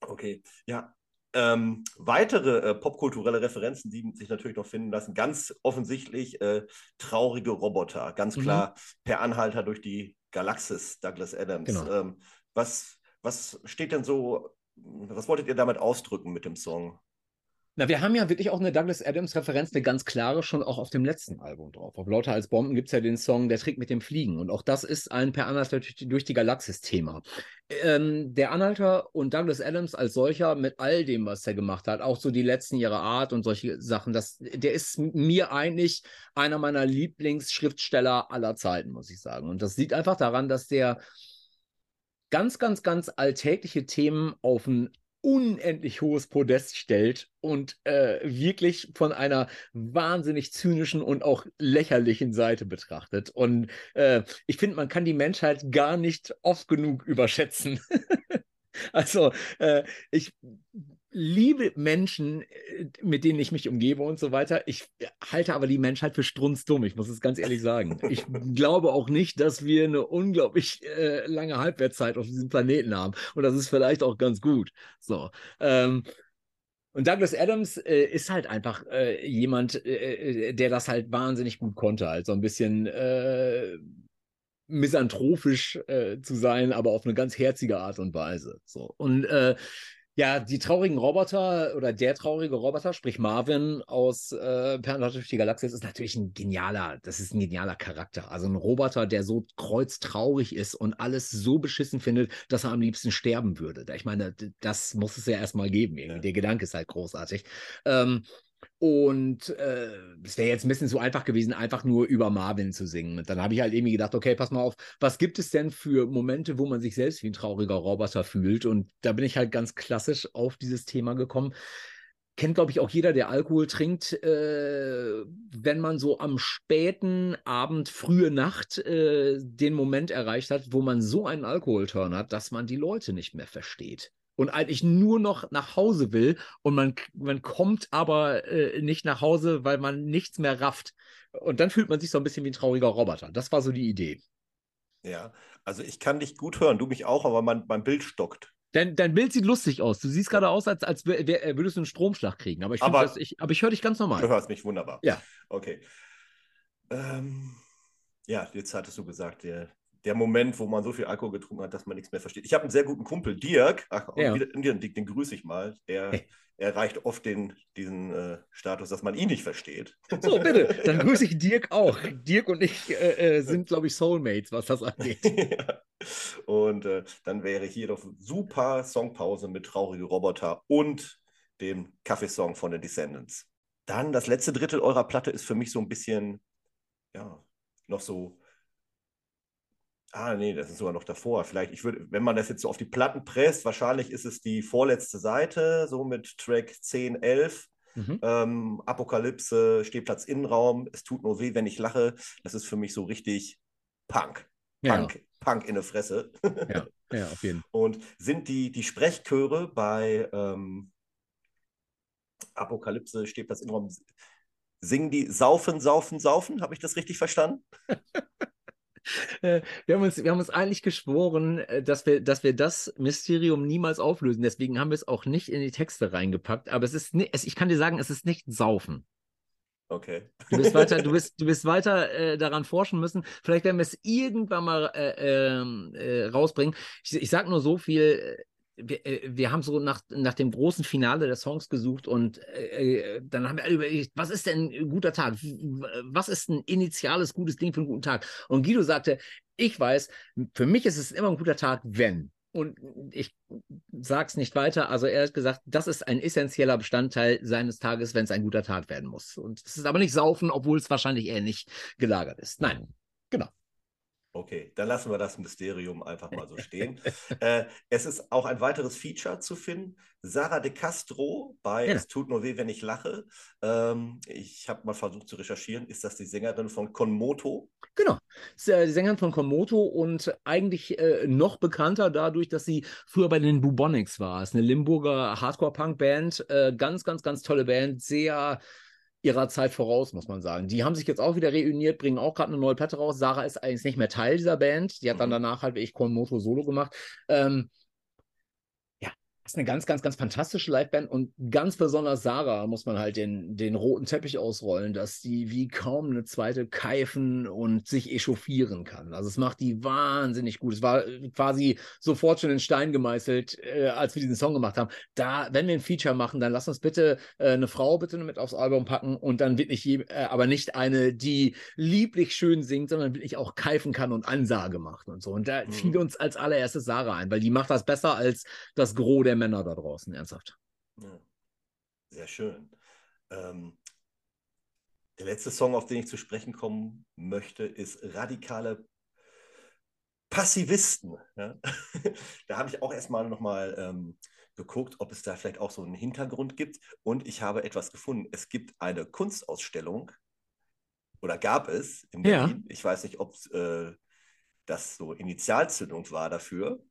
Okay. Ja, ähm, weitere äh, popkulturelle Referenzen, die sich natürlich noch finden lassen, ganz offensichtlich äh, traurige Roboter, ganz mhm. klar per Anhalter durch die Galaxis, Douglas Adams. Genau. Ähm, was, was steht denn so, was wolltet ihr damit ausdrücken mit dem Song? Na, wir haben ja wirklich auch eine Douglas Adams-Referenz, eine ganz klare, schon auch auf dem letzten Album drauf. Auf Lauter als Bomben gibt es ja den Song Der Trick mit dem Fliegen. Und auch das ist ein per Anhalter durch die, durch die Galaxis-Thema. Ähm, der Anhalter und Douglas Adams als solcher mit all dem, was er gemacht hat, auch so die letzten ihre Art und solche Sachen, das, der ist mir eigentlich einer meiner Lieblingsschriftsteller aller Zeiten, muss ich sagen. Und das liegt einfach daran, dass der ganz, ganz, ganz alltägliche Themen auf ein unendlich hohes Podest stellt und äh, wirklich von einer wahnsinnig zynischen und auch lächerlichen Seite betrachtet. Und äh, ich finde, man kann die Menschheit gar nicht oft genug überschätzen. also äh, ich liebe Menschen, äh, mit denen ich mich umgebe und so weiter. Ich halte aber die Menschheit für strunzdumm, ich muss es ganz ehrlich sagen. Ich glaube auch nicht, dass wir eine unglaublich äh, lange Halbwertszeit auf diesem Planeten haben. Und das ist vielleicht auch ganz gut. So. Ähm, und Douglas Adams äh, ist halt einfach äh, jemand, äh, äh der das halt wahnsinnig gut konnte, halt so ein bisschen äh, misanthropisch äh, zu sein, aber auf eine ganz herzige Art und Weise. So. Und äh, ja, die traurigen Roboter oder der traurige Roboter, sprich Marvin aus äh, Pernaut durch die Galaxis, ist natürlich ein genialer, das ist ein genialer Charakter. Also ein Roboter, der so kreuztraurig ist und alles so beschissen findet, dass er am liebsten sterben würde. Ich meine, das muss es ja erstmal geben. Ja. Der Gedanke ist halt großartig. Ähm, und äh, es wäre jetzt ein bisschen zu einfach gewesen, einfach nur über Marvin zu singen. Und dann habe ich halt irgendwie gedacht, okay, pass mal auf, was gibt es denn für Momente, wo man sich selbst wie ein trauriger Roboter fühlt? Und da bin ich halt ganz klassisch auf dieses Thema gekommen. kennt, glaube ich, auch jeder, der Alkohol trinkt, äh, wenn man so am späten Abend, frühe Nacht äh, den Moment erreicht hat, wo man so einen Alkoholturn hat, dass man die Leute nicht mehr versteht. Und eigentlich nur noch nach Hause will und man, man kommt aber äh, nicht nach Hause, weil man nichts mehr rafft. Und dann fühlt man sich so ein bisschen wie ein trauriger Roboter. Das war so die Idee. Ja, also ich kann dich gut hören, du mich auch, aber mein, mein Bild stockt. Dein, dein Bild sieht lustig aus. Du siehst gerade aus, als, als wär, würdest du einen Stromschlag kriegen. Aber ich, aber, das, ich, aber ich höre dich ganz normal. Du hörst mich wunderbar. Ja. Okay. Ähm, ja, jetzt hattest du gesagt, der, der Moment, wo man so viel Alkohol getrunken hat, dass man nichts mehr versteht. Ich habe einen sehr guten Kumpel, Dirk. Ach, ja. wieder, den, den grüße ich mal. Der hey. erreicht oft den, diesen äh, Status, dass man ihn nicht versteht. So, bitte. Dann grüße ich Dirk auch. Dirk und ich äh, äh sind, glaube ich, Soulmates, was das angeht. ja. Und äh, dann wäre hier doch super Songpause mit Traurige Roboter und dem Kaffeesong von den Descendants. Dann das letzte Drittel eurer Platte ist für mich so ein bisschen, ja, noch so. Ah, nee, das ist sogar noch davor. Vielleicht, ich würde, wenn man das jetzt so auf die Platten presst, wahrscheinlich ist es die vorletzte Seite, so mit Track 10, 11. Mhm. Ähm, Apokalypse, Stehplatz Innenraum, es tut nur weh, wenn ich lache. Das ist für mich so richtig Punk. Punk, ja. Punk in der Fresse. Ja, ja, auf jeden Fall. Und sind die, die Sprechchöre bei ähm, Apokalypse, steht das Innenraum, singen die Saufen, Saufen, Saufen? Habe ich das richtig verstanden? Äh, wir haben, uns, wir haben uns eigentlich geschworen, äh, dass wir, dass wir das Mysterium niemals auflösen. Deswegen haben wir es auch nicht in die Texte reingepackt. Aber es ist, nicht, ich kann dir sagen, es ist nicht Saufen. Okay. Du wirst weiter, du wirst, du wirst weiter äh, daran forschen müssen. Vielleicht werden wir es irgendwann mal äh, ähm, äh, rausbringen. Ich, ich sage nur so viel. Äh, wir, äh, wir, haben so nach, nach dem großen Finale der Songs gesucht und äh, dann haben wir überlegt, was ist denn ein guter Tag? Was ist ein initiales gutes Ding für einen guten Tag? Und Guido sagte, ich weiß, für mich ist es immer ein guter Tag, wenn und ich sage es nicht weiter. Also er hat gesagt, das ist ein essentieller Bestandteil seines Tages, wenn es ein guter Tag werden muss. Und es ist aber nicht Saufen, obwohl es wahrscheinlich eher nicht gelagert ist. Nein, genau. Okay, dann lassen wir das Mysterium einfach mal so stehen. äh, es ist auch ein weiteres Feature zu finden. Sarah de Castro bei ja. Es tut nur weh, wenn ich lache. Ähm, ich habe mal versucht zu recherchieren. Ist das die Sängerin von Konmoto? Genau, äh, die Sängerin von Konmoto und eigentlich äh, noch bekannter dadurch, dass sie früher bei den Bubonics war. Es ist eine Limburger Hardcore-Punk-Band. Äh, ganz, ganz, ganz tolle Band. Sehr ihrer Zeit voraus, muss man sagen. Die haben sich jetzt auch wieder reuniert, bringen auch gerade eine neue Platte raus. Sarah ist eigentlich nicht mehr Teil dieser Band. Die hat dann mhm. danach halt wie ich Konmoto Solo gemacht. Ähm, ist eine ganz, ganz, ganz fantastische Liveband und ganz besonders Sarah muss man halt den, den roten Teppich ausrollen, dass die wie kaum eine zweite keifen und sich echauffieren kann. Also es macht die wahnsinnig gut. Es war quasi sofort schon in Stein gemeißelt, äh, als wir diesen Song gemacht haben. Da, wenn wir ein Feature machen, dann lass uns bitte äh, eine Frau bitte mit aufs Album packen und dann wirklich, je, äh, aber nicht eine, die lieblich schön singt, sondern wirklich auch keifen kann und Ansage macht und so. Und da mhm. fiel uns als allererstes Sarah ein, weil die macht das besser als das Gros der Männer da draußen, ernsthaft. Ja. Sehr schön. Ähm, der letzte Song, auf den ich zu sprechen kommen möchte, ist Radikale Passivisten. Ja? da habe ich auch erstmal nochmal ähm, geguckt, ob es da vielleicht auch so einen Hintergrund gibt. Und ich habe etwas gefunden. Es gibt eine Kunstausstellung, oder gab es in Berlin. Ja. Ich weiß nicht, ob äh, das so Initialzündung war dafür.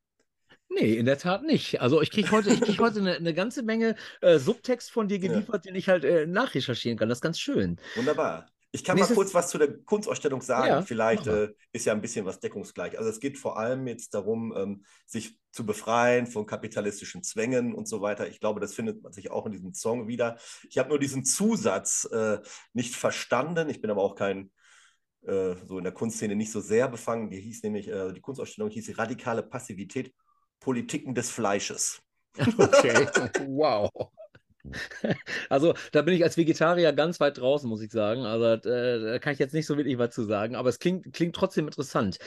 Nee, in der Tat nicht. Also ich kriege heute, ich krieg heute eine, eine ganze Menge äh, Subtext von dir geliefert, ja. den ich halt äh, nachrecherchieren kann. Das ist ganz schön. Wunderbar. Ich kann Nächstes... mal kurz was zu der Kunstausstellung sagen. Ja, Vielleicht äh, ist ja ein bisschen was deckungsgleich. Also es geht vor allem jetzt darum, ähm, sich zu befreien von kapitalistischen Zwängen und so weiter. Ich glaube, das findet man sich auch in diesem Song wieder. Ich habe nur diesen Zusatz äh, nicht verstanden. Ich bin aber auch kein äh, so in der Kunstszene nicht so sehr befangen. Die hieß nämlich, äh, die Kunstausstellung hieß radikale Passivität Politiken des Fleisches. Okay, wow. Also da bin ich als Vegetarier ganz weit draußen, muss ich sagen. Also äh, da kann ich jetzt nicht so wirklich was zu sagen, aber es klingt, klingt trotzdem interessant.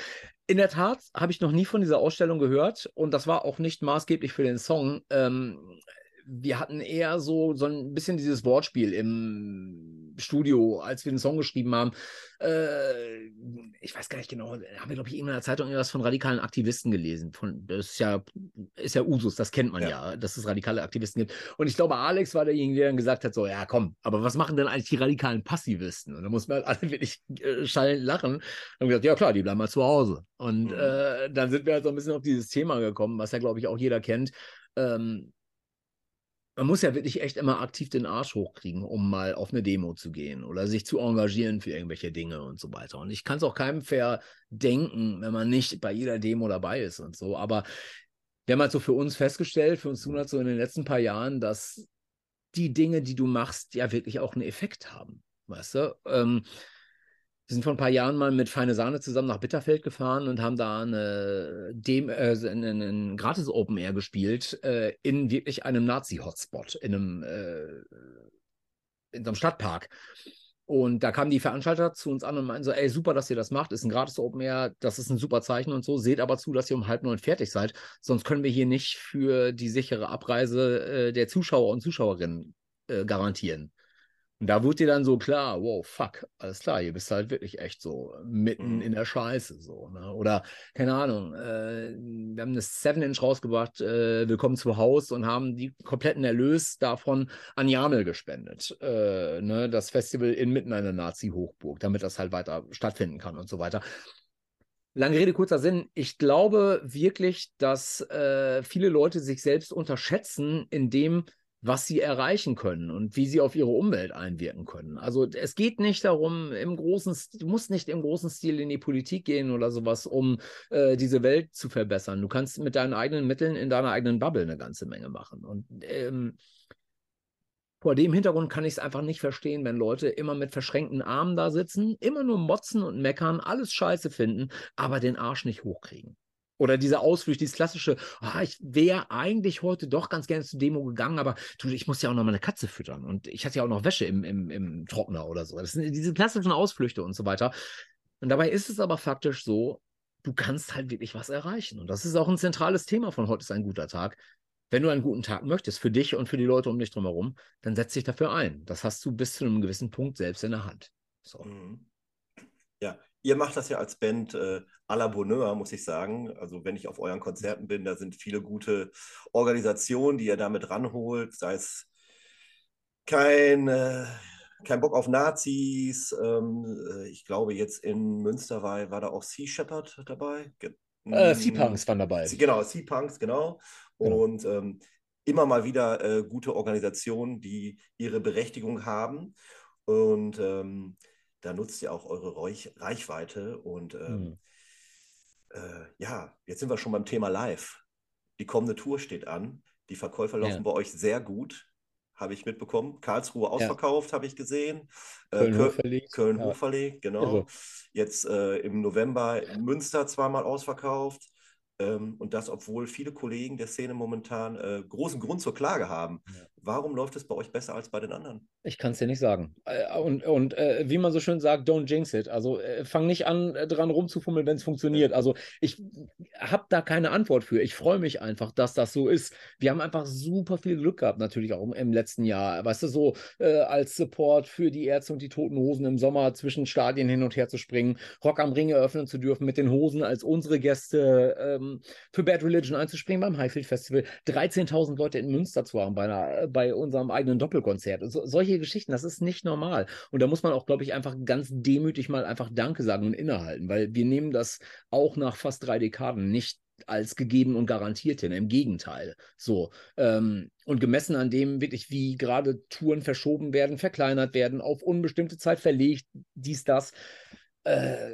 In der Tat habe ich noch nie von dieser Ausstellung gehört und das war auch nicht maßgeblich für den Song. Ähm, wir hatten eher so, so ein bisschen dieses Wortspiel im Studio, als wir den Song geschrieben haben, äh, ich weiß gar nicht genau, haben wir, glaube ich, in einer Zeitung irgendwas von radikalen Aktivisten gelesen. Von, das ist ja, ist ja Usus, das kennt man ja. ja, dass es radikale Aktivisten gibt. Und ich glaube, Alex war derjenige, der dann gesagt hat: so, ja, komm, aber was machen denn eigentlich die radikalen Passivisten? Und da muss man halt alle wirklich äh, schallend lachen. Und gesagt, ja klar, die bleiben mal zu Hause. Und mhm. äh, dann sind wir halt so ein bisschen auf dieses Thema gekommen, was ja, glaube ich, auch jeder kennt. Ähm, man muss ja wirklich echt immer aktiv den Arsch hochkriegen, um mal auf eine Demo zu gehen oder sich zu engagieren für irgendwelche Dinge und so weiter. Und ich kann es auch keinem verdenken, wenn man nicht bei jeder Demo dabei ist und so. Aber wir haben halt so für uns festgestellt, für uns tun halt so in den letzten paar Jahren, dass die Dinge, die du machst, ja wirklich auch einen Effekt haben. Weißt du? Ähm, wir sind vor ein paar Jahren mal mit Feine Sahne zusammen nach Bitterfeld gefahren und haben da eine Dem äh, einen, einen gratis Open Air gespielt äh, in wirklich einem Nazi-Hotspot, in einem äh, in so einem Stadtpark. Und da kamen die Veranstalter zu uns an und meinten so, ey, super, dass ihr das macht, ist ein gratis Open Air, das ist ein super Zeichen und so, seht aber zu, dass ihr um halb neun fertig seid, sonst können wir hier nicht für die sichere Abreise äh, der Zuschauer und Zuschauerinnen äh, garantieren. Und da wurde dir dann so klar, wow, fuck, alles klar, hier bist du halt wirklich echt so mitten mhm. in der Scheiße. so. Ne? Oder, keine Ahnung, äh, wir haben eine 7-Inch rausgebracht, äh, Willkommen zu Haus und haben die kompletten Erlös davon an Jamel gespendet. Äh, ne? Das Festival inmitten einer Nazi-Hochburg, damit das halt weiter stattfinden kann und so weiter. Lange Rede, kurzer Sinn. Ich glaube wirklich, dass äh, viele Leute sich selbst unterschätzen, indem was sie erreichen können und wie sie auf ihre Umwelt einwirken können. Also es geht nicht darum, im großen, du musst nicht im großen Stil in die Politik gehen oder sowas, um äh, diese Welt zu verbessern. Du kannst mit deinen eigenen Mitteln in deiner eigenen Bubble eine ganze Menge machen. Und ähm, vor dem Hintergrund kann ich es einfach nicht verstehen, wenn Leute immer mit verschränkten Armen da sitzen, immer nur motzen und meckern, alles scheiße finden, aber den Arsch nicht hochkriegen. Oder diese Ausflüchte, dieses klassische, oh, ich wäre eigentlich heute doch ganz gerne zur Demo gegangen, aber du, ich muss ja auch noch meine Katze füttern und ich hatte ja auch noch Wäsche im, im, im Trockner oder so. Das sind diese klassischen Ausflüchte und so weiter. Und dabei ist es aber faktisch so, du kannst halt wirklich was erreichen. Und das ist auch ein zentrales Thema von heute ist ein guter Tag. Wenn du einen guten Tag möchtest, für dich und für die Leute um dich drumherum, dann setz dich dafür ein. Das hast du bis zu einem gewissen Punkt selbst in der Hand. So. Mhm. Ja, Ihr macht das ja als Band äh, à la Bonheur, muss ich sagen. Also wenn ich auf euren Konzerten bin, da sind viele gute Organisationen, die ihr damit ranholt, sei es kein, äh, kein Bock auf Nazis. Ähm, äh, ich glaube, jetzt in Münster war, war da auch Sea Shepherd dabei. Äh, sea Punks waren dabei. Genau, Sea Punks, genau. genau. Und ähm, immer mal wieder äh, gute Organisationen, die ihre Berechtigung haben. Und ähm, da nutzt ihr auch eure Reichweite. Und ähm, mhm. äh, ja, jetzt sind wir schon beim Thema Live. Die kommende Tour steht an. Die Verkäufer laufen ja. bei euch sehr gut, habe ich mitbekommen. Karlsruhe ausverkauft, ja. habe ich gesehen. Köln, äh, Köln, Köln ja. hochverlegt, genau. Also. Jetzt äh, im November in Münster zweimal ausverkauft. Ähm, und das, obwohl viele Kollegen der Szene momentan äh, großen Grund zur Klage haben. Warum läuft es bei euch besser als bei den anderen? Ich kann es dir nicht sagen. Äh, und, und äh, wie man so schön sagt, don't jinx it. Also äh, fang nicht an, äh, dran rumzufummeln, wenn es funktioniert. Ja. Also ich habe da keine Antwort für. Ich freue mich einfach, dass das so ist. Wir haben einfach super viel Glück gehabt, natürlich auch im letzten Jahr. Weißt du, so äh, als Support für die Ärzte und die Toten Hosen im Sommer zwischen Stadien hin und her zu springen, Rock am Ring eröffnen zu dürfen mit den Hosen als unsere Gäste, ähm, für Bad Religion einzuspringen beim Highfield Festival, 13.000 Leute in Münster zu haben bei einer bei unserem eigenen Doppelkonzert. So, solche Geschichten, das ist nicht normal. Und da muss man auch, glaube ich, einfach ganz demütig mal einfach Danke sagen und innehalten, weil wir nehmen das auch nach fast drei Dekaden nicht als gegeben und garantiert hin. Im Gegenteil. So. Ähm, und gemessen an dem wirklich, wie gerade Touren verschoben werden, verkleinert werden, auf unbestimmte Zeit verlegt, dies, das, äh,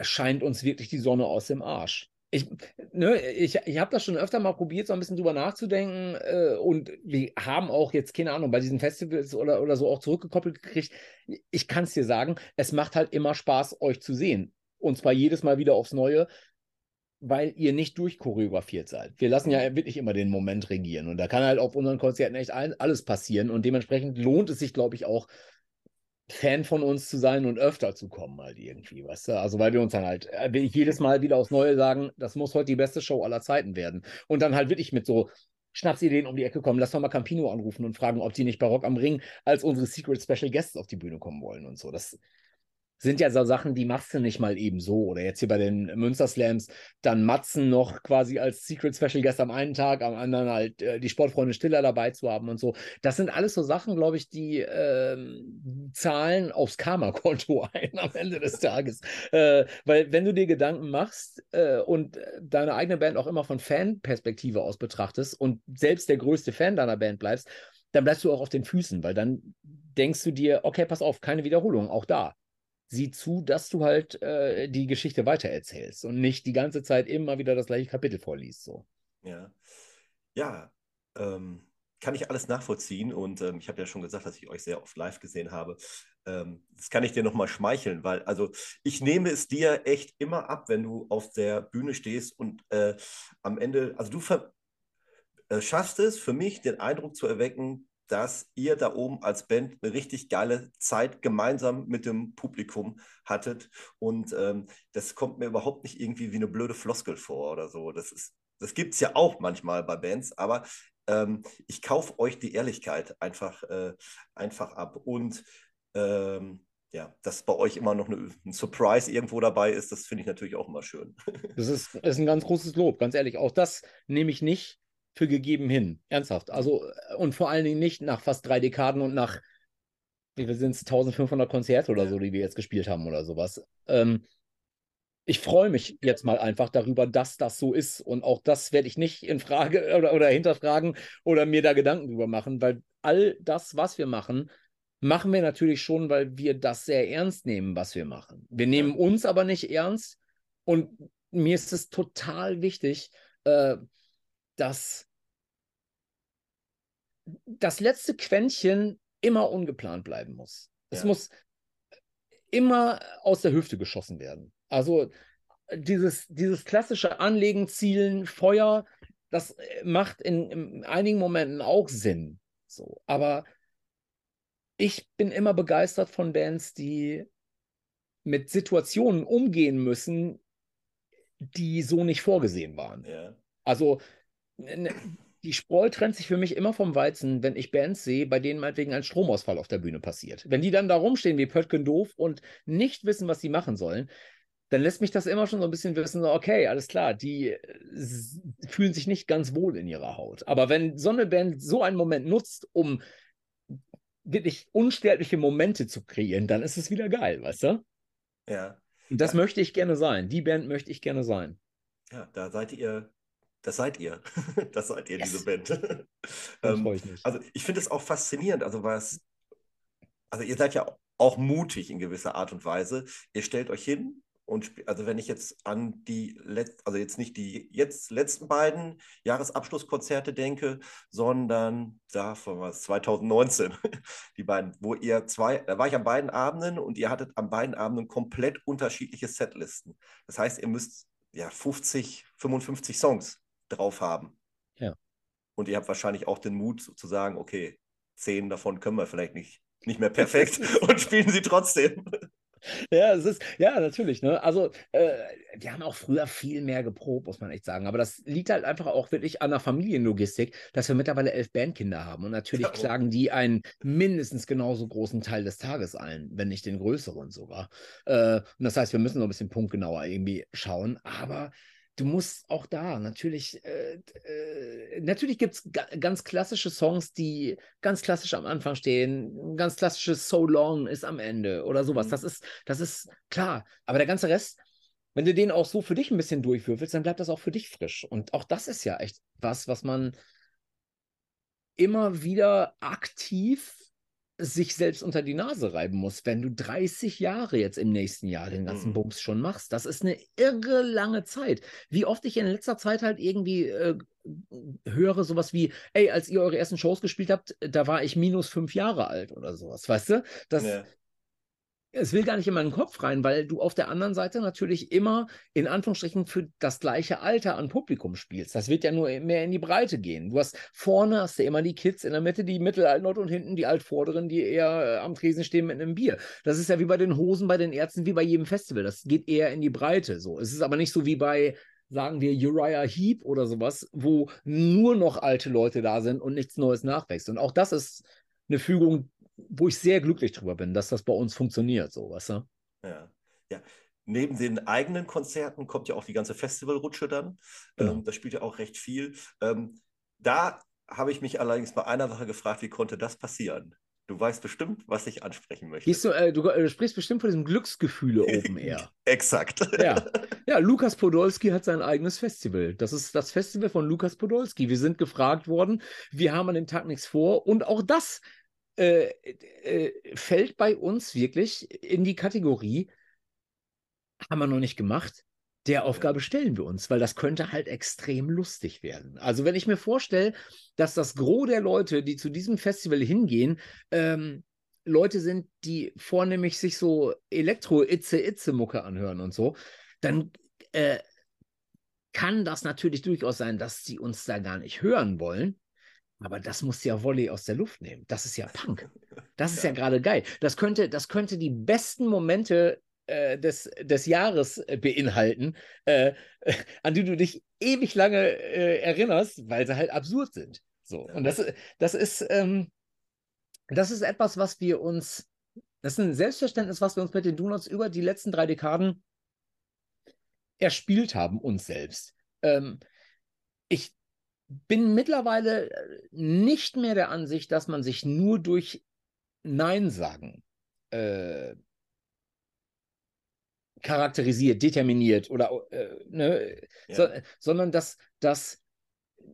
scheint uns wirklich die Sonne aus dem Arsch ich, ne, ich, ich habe das schon öfter mal probiert, so ein bisschen drüber nachzudenken. Äh, und wir haben auch jetzt, keine Ahnung, bei diesen Festivals oder, oder so auch zurückgekoppelt gekriegt. Ich kann es dir sagen, es macht halt immer Spaß, euch zu sehen. Und zwar jedes Mal wieder aufs Neue, weil ihr nicht durchchoreografiert seid. Wir lassen ja wirklich immer den Moment regieren. Und da kann halt auf unseren Konzerten echt alles passieren. Und dementsprechend lohnt es sich, glaube ich, auch, Fan von uns zu sein und öfter zu kommen, halt irgendwie, weißt du? Also, weil wir uns dann halt äh, jedes Mal wieder aufs Neue sagen, das muss heute die beste Show aller Zeiten werden. Und dann halt wirklich mit so Schnapsideen um die Ecke kommen. Lass doch mal Campino anrufen und fragen, ob die nicht Barock am Ring als unsere Secret Special Guests auf die Bühne kommen wollen und so. Das sind ja so Sachen, die machst du nicht mal eben so. Oder jetzt hier bei den Münster Slams, dann Matzen noch quasi als Secret Special Guest am einen Tag, am anderen halt äh, die Sportfreunde Stiller dabei zu haben und so. Das sind alles so Sachen, glaube ich, die äh, zahlen aufs Karma-Konto ein am Ende des Tages. äh, weil wenn du dir Gedanken machst äh, und deine eigene Band auch immer von Fanperspektive aus betrachtest und selbst der größte Fan deiner Band bleibst, dann bleibst du auch auf den Füßen, weil dann denkst du dir, okay, pass auf, keine Wiederholung, auch da sieh zu, dass du halt äh, die Geschichte weitererzählst und nicht die ganze Zeit immer wieder das gleiche Kapitel vorliest. So. Ja, ja ähm, kann ich alles nachvollziehen und ähm, ich habe ja schon gesagt, dass ich euch sehr oft live gesehen habe. Ähm, das kann ich dir nochmal schmeicheln, weil also ich nehme es dir echt immer ab, wenn du auf der Bühne stehst und äh, am Ende, also du äh, schaffst es für mich, den Eindruck zu erwecken, dass ihr da oben als Band eine richtig geile Zeit gemeinsam mit dem Publikum hattet. Und ähm, das kommt mir überhaupt nicht irgendwie wie eine blöde Floskel vor oder so. Das, das gibt es ja auch manchmal bei Bands, aber ähm, ich kaufe euch die Ehrlichkeit einfach, äh, einfach ab. Und ähm, ja, dass bei euch immer noch eine, ein Surprise irgendwo dabei ist, das finde ich natürlich auch immer schön. Das ist, ist ein ganz großes Lob, ganz ehrlich. Auch das nehme ich nicht für gegeben hin. Ernsthaft. Also, äh, und vor allen Dingen nicht nach fast drei Dekaden und nach, wie viel sind es, 1500 Konzerte oder so, die wir jetzt gespielt haben oder sowas. Ähm, ich freue mich jetzt mal einfach darüber, dass das so ist. Und auch das werde ich nicht in Frage oder, oder hinterfragen oder mir da Gedanken drüber machen, weil all das, was wir machen, machen wir natürlich schon, weil wir das sehr ernst nehmen, was wir machen. Wir nehmen uns aber nicht ernst. Und mir ist es total wichtig, äh, dass das letzte Quäntchen immer ungeplant bleiben muss. Es muss immer aus der Hüfte geschossen werden. Also dieses, dieses klassische Anlegen, Zielen, Feuer, das äh, macht in, in einigen Momenten auch Sinn. So, aber ich bin immer begeistert von Bands, die mit Situationen umgehen müssen, die so nicht vorgesehen waren. Ja. Also die Spreu trennt sich für mich immer vom Weizen, wenn ich Bands sehe, bei denen meinetwegen ein Stromausfall auf der Bühne passiert. Wenn die dann da rumstehen wie Pöttgen doof und nicht wissen, was sie machen sollen, dann lässt mich das immer schon so ein bisschen wissen, okay, alles klar, die fühlen sich nicht ganz wohl in ihrer Haut. Aber wenn so eine Band so einen Moment nutzt, um wirklich unsterbliche Momente zu kreieren, dann ist es wieder geil, weißt du? Ja. Und das ja. möchte ich gerne sein. Die Band möchte ich gerne sein. Ja, da seid ihr das seid ihr. Das seid ihr, yes. diese Band. ähm, ich also ich finde es auch faszinierend. Also was, also ihr seid ja auch mutig in gewisser Art und Weise. Ihr stellt euch hin und also wenn ich jetzt an die Let also jetzt nicht die jetzt letzten beiden Jahresabschlusskonzerte denke, sondern da von was 2019 die beiden, wo ihr zwei, da war ich an beiden Abenden und ihr hattet an beiden Abenden komplett unterschiedliche Setlisten. Das heißt, ihr müsst ja 50, 55 Songs drauf haben. Ja. Und ihr habt wahrscheinlich auch den Mut zu sagen, okay, zehn davon können wir vielleicht nicht, nicht mehr perfekt und spielen sie trotzdem. Ja, es ist, ja, natürlich, ne? Also, äh, wir haben auch früher viel mehr geprobt, muss man echt sagen. Aber das liegt halt einfach auch wirklich an der Familienlogistik, dass wir mittlerweile elf Bandkinder haben. Und natürlich ja, klagen die einen mindestens genauso großen Teil des Tages ein, wenn nicht den größeren sogar. Äh, und das heißt, wir müssen noch ein bisschen punktgenauer irgendwie schauen. Aber du musst auch da natürlich, äh, äh, natürlich gibt es ga ganz klassische Songs, die ganz klassisch am Anfang stehen. Ganz klassisches So Long ist am Ende oder sowas. Mhm. Das ist, das ist klar. Aber der ganze Rest, wenn du den auch so für dich ein bisschen durchwürfelst, dann bleibt das auch für dich frisch. Und auch das ist ja echt was, was man immer wieder aktiv sich selbst unter die Nase reiben muss, wenn du 30 Jahre jetzt im nächsten Jahr den ganzen mhm. Bums schon machst. Das ist eine irre lange Zeit. Wie oft ich in letzter Zeit halt irgendwie äh, höre sowas wie, ey, als ihr eure ersten Shows gespielt habt, da war ich minus fünf Jahre alt oder sowas, weißt du? Das, ja es will gar nicht in meinen Kopf rein, weil du auf der anderen Seite natürlich immer in Anführungsstrichen für das gleiche Alter an Publikum spielst. Das wird ja nur mehr in die Breite gehen. Du hast vorne hast du immer die Kids, in der Mitte die Mittelaltnot und hinten die Altvorderen, die eher äh, am Tresen stehen mit einem Bier. Das ist ja wie bei den Hosen, bei den Ärzten, wie bei jedem Festival. Das geht eher in die Breite. So, es ist aber nicht so wie bei sagen wir Uriah Heep oder sowas, wo nur noch alte Leute da sind und nichts Neues nachwächst. Und auch das ist eine Fügung, wo ich sehr glücklich drüber bin, dass das bei uns funktioniert, so, weißt du? Ja, ja. Neben den eigenen Konzerten kommt ja auch die ganze Festivalrutsche dann. Genau. Ähm, das spielt ja auch recht viel. Ähm, da habe ich mich allerdings bei einer Sache gefragt, wie konnte das passieren? Du weißt bestimmt, was ich ansprechen möchte. Du, äh, du, äh, sprichst bestimmt von diesem Glücksgefühle Open Air. Exakt. Ja. ja, Lukas Podolski hat sein eigenes Festival. Das ist das Festival von Lukas Podolski. Wir sind gefragt worden. Wir haben an dem Tag nichts vor. Und auch das äh, äh, fällt bei uns wirklich in die Kategorie, haben wir noch nicht gemacht. Der Aufgabe stellen wir uns, weil das könnte halt extrem lustig werden. Also wenn ich mir vorstelle, dass das Gros der Leute, die zu diesem Festival hingehen, ähm, Leute sind, die vornehmlich sich so Elektro-Itze-Itze-Mucke anhören und so, dann äh, kann das natürlich durchaus sein, dass sie uns da gar nicht hören wollen. Aber das muss ja Volley aus der Luft nehmen. Das ist ja Punk. Das ist ja, ja gerade geil. Das könnte, das könnte die besten Momente äh, des, des Jahres äh, beinhalten, äh, an die du dich ewig lange äh, erinnerst, weil sie halt absurd sind. So. Und das, das ist, ähm, das ist etwas, was wir uns, das ist ein Selbstverständnis, was wir uns mit den Donuts über die letzten drei Dekaden erspielt haben, uns selbst. Ähm, ich bin mittlerweile nicht mehr der Ansicht, dass man sich nur durch Nein sagen äh, charakterisiert, determiniert oder äh, ne, ja. so, sondern dass, dass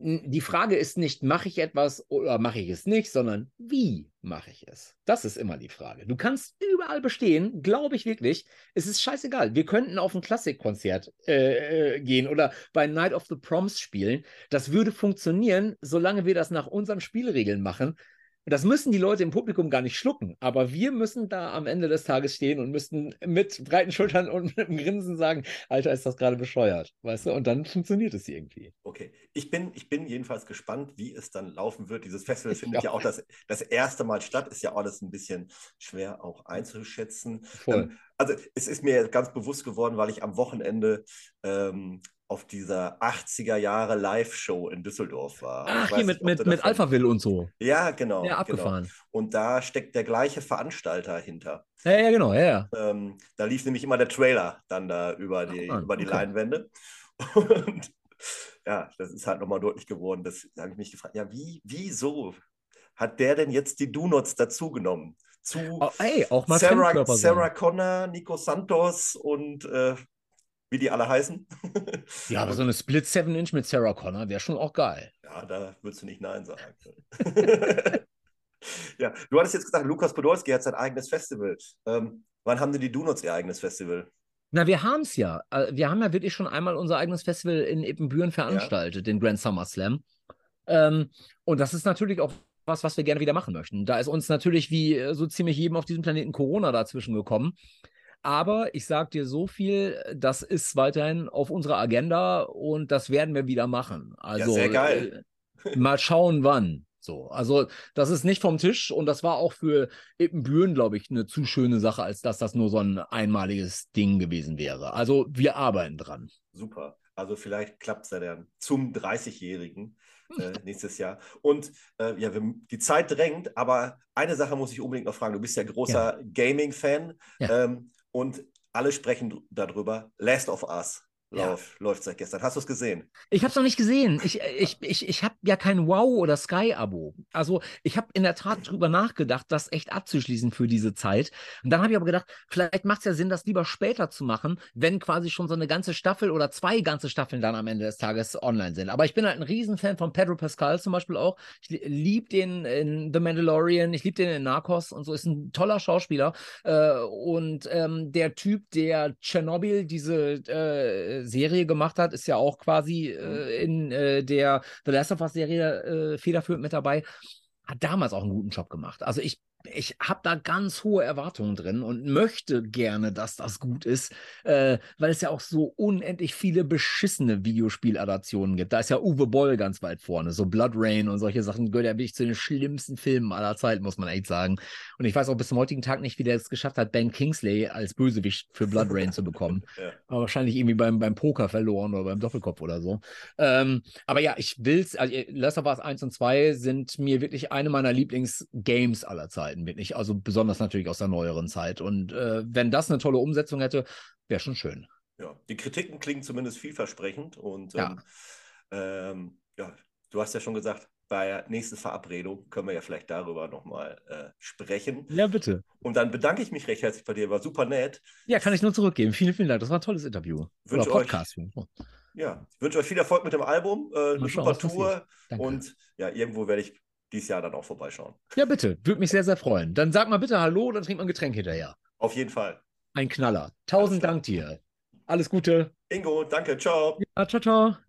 die Frage ist nicht, mache ich etwas oder mache ich es nicht, sondern wie mache ich es? Das ist immer die Frage. Du kannst überall bestehen, glaube ich wirklich. Es ist scheißegal. Wir könnten auf ein Klassikkonzert äh, äh, gehen oder bei Night of the Proms spielen. Das würde funktionieren, solange wir das nach unseren Spielregeln machen. Das müssen die Leute im Publikum gar nicht schlucken, aber wir müssen da am Ende des Tages stehen und müssen mit breiten Schultern und mit einem Grinsen sagen, Alter, ist das gerade bescheuert, weißt du? Und dann funktioniert es irgendwie. Okay, ich bin, ich bin jedenfalls gespannt, wie es dann laufen wird. Dieses Festival findet ja, ja auch das, das erste Mal statt, ist ja alles ein bisschen schwer auch einzuschätzen. Ähm, also es ist mir ganz bewusst geworden, weil ich am Wochenende ähm, auf dieser 80er Jahre Live-Show in Düsseldorf war. Ach, hier mit, mit, mit Alphaville und so. Ja, genau. Ja, genau. abgefahren. Genau. Und da steckt der gleiche Veranstalter hinter. Ja, ja, genau, ja. Ähm, da lief nämlich immer der Trailer dann da über die, Ach, über die okay. Leinwände. Und ja, das ist halt nochmal deutlich geworden. Das habe ich mich gefragt, ja, wie, wieso hat der denn jetzt die Donuts dazugenommen? Zu oh, ey, auch mal Sarah, Sarah Connor, Nico Santos und äh, wie die alle heißen. ja, aber so eine Split 7 Inch mit Sarah Connor wäre schon auch geil. Ja, da würdest du nicht Nein sagen. ja, du hattest jetzt gesagt, Lukas Podolski hat sein eigenes Festival. Ähm, wann haben denn die Donuts ihr eigenes Festival? Na, wir haben es ja. Äh, wir haben ja wirklich schon einmal unser eigenes Festival in Ippenbüren veranstaltet, ja. den Grand Summer Slam. Ähm, und das ist natürlich auch was, was wir gerne wieder machen möchten. Da ist uns natürlich wie äh, so ziemlich jedem auf diesem Planeten Corona dazwischen gekommen. Aber ich sage dir so viel, das ist weiterhin auf unserer Agenda und das werden wir wieder machen. Also ja, sehr geil. Äh, mal schauen, wann. So, also das ist nicht vom Tisch und das war auch für Ippenbüren, glaube ich, eine zu schöne Sache, als dass das nur so ein einmaliges Ding gewesen wäre. Also wir arbeiten dran. Super. Also vielleicht klappt es ja dann zum 30-Jährigen äh, nächstes Jahr. Und äh, ja, wir, die Zeit drängt, aber eine Sache muss ich unbedingt noch fragen. Du bist ja großer ja. Gaming-Fan. Ja. Ähm, und alle sprechen darüber. Last of Us. Ja. Läuft, seit gestern. Hast du es gesehen? Ich habe es noch nicht gesehen. Ich, ich, ich, ich habe ja kein Wow- oder Sky-Abo. Also ich habe in der Tat drüber nachgedacht, das echt abzuschließen für diese Zeit. Und dann habe ich aber gedacht, vielleicht macht es ja Sinn, das lieber später zu machen, wenn quasi schon so eine ganze Staffel oder zwei ganze Staffeln dann am Ende des Tages online sind. Aber ich bin halt ein Riesenfan von Pedro Pascal zum Beispiel auch. Ich liebe den in The Mandalorian, ich liebe den in Narcos und so. Ist ein toller Schauspieler. Äh, und ähm, der Typ, der Tschernobyl, diese äh, Serie gemacht hat, ist ja auch quasi äh, mhm. in äh, der The Last of Us Serie äh, federführend mit dabei. Hat damals auch einen guten Job gemacht. Also ich ich habe da ganz hohe Erwartungen drin und möchte gerne, dass das gut ist, äh, weil es ja auch so unendlich viele beschissene Videospieladaptionen gibt. Da ist ja Uwe Boll ganz weit vorne, so Blood Rain und solche Sachen gehört ja wirklich zu den schlimmsten Filmen aller Zeiten, muss man echt sagen. Und ich weiß auch bis zum heutigen Tag nicht, wie der es geschafft hat, Ben Kingsley als Bösewicht für Blood Rain zu bekommen. ja. Aber wahrscheinlich irgendwie beim, beim Poker verloren oder beim Doppelkopf oder so. Ähm, aber ja, ich will's, also Last of Us 1 und 2 sind mir wirklich eine meiner Lieblingsgames aller Zeiten. Zeiten wirklich. Also besonders natürlich aus der neueren Zeit. Und äh, wenn das eine tolle Umsetzung hätte, wäre schon schön. Ja, die Kritiken klingen zumindest vielversprechend. Und ja. Ähm, ähm, ja, du hast ja schon gesagt, bei der nächsten Verabredung können wir ja vielleicht darüber nochmal äh, sprechen. Ja, bitte. Und dann bedanke ich mich recht herzlich bei dir, war super nett. Ja, kann ich nur zurückgeben. Vielen, vielen Dank. Das war ein tolles Interview. Wünsche Oder Podcast. Euch, ja, ich wünsche euch viel Erfolg mit dem Album, äh, eine super Tour. Und ja, irgendwo werde ich dieses Jahr dann auch vorbeischauen. Ja, bitte. Würde mich sehr, sehr freuen. Dann sag mal bitte Hallo, dann trinkt man ein Getränk hinterher. Auf jeden Fall. Ein Knaller. Tausend Dank dir. Alles Gute. Ingo, danke. Ciao. Ja, ciao, ciao.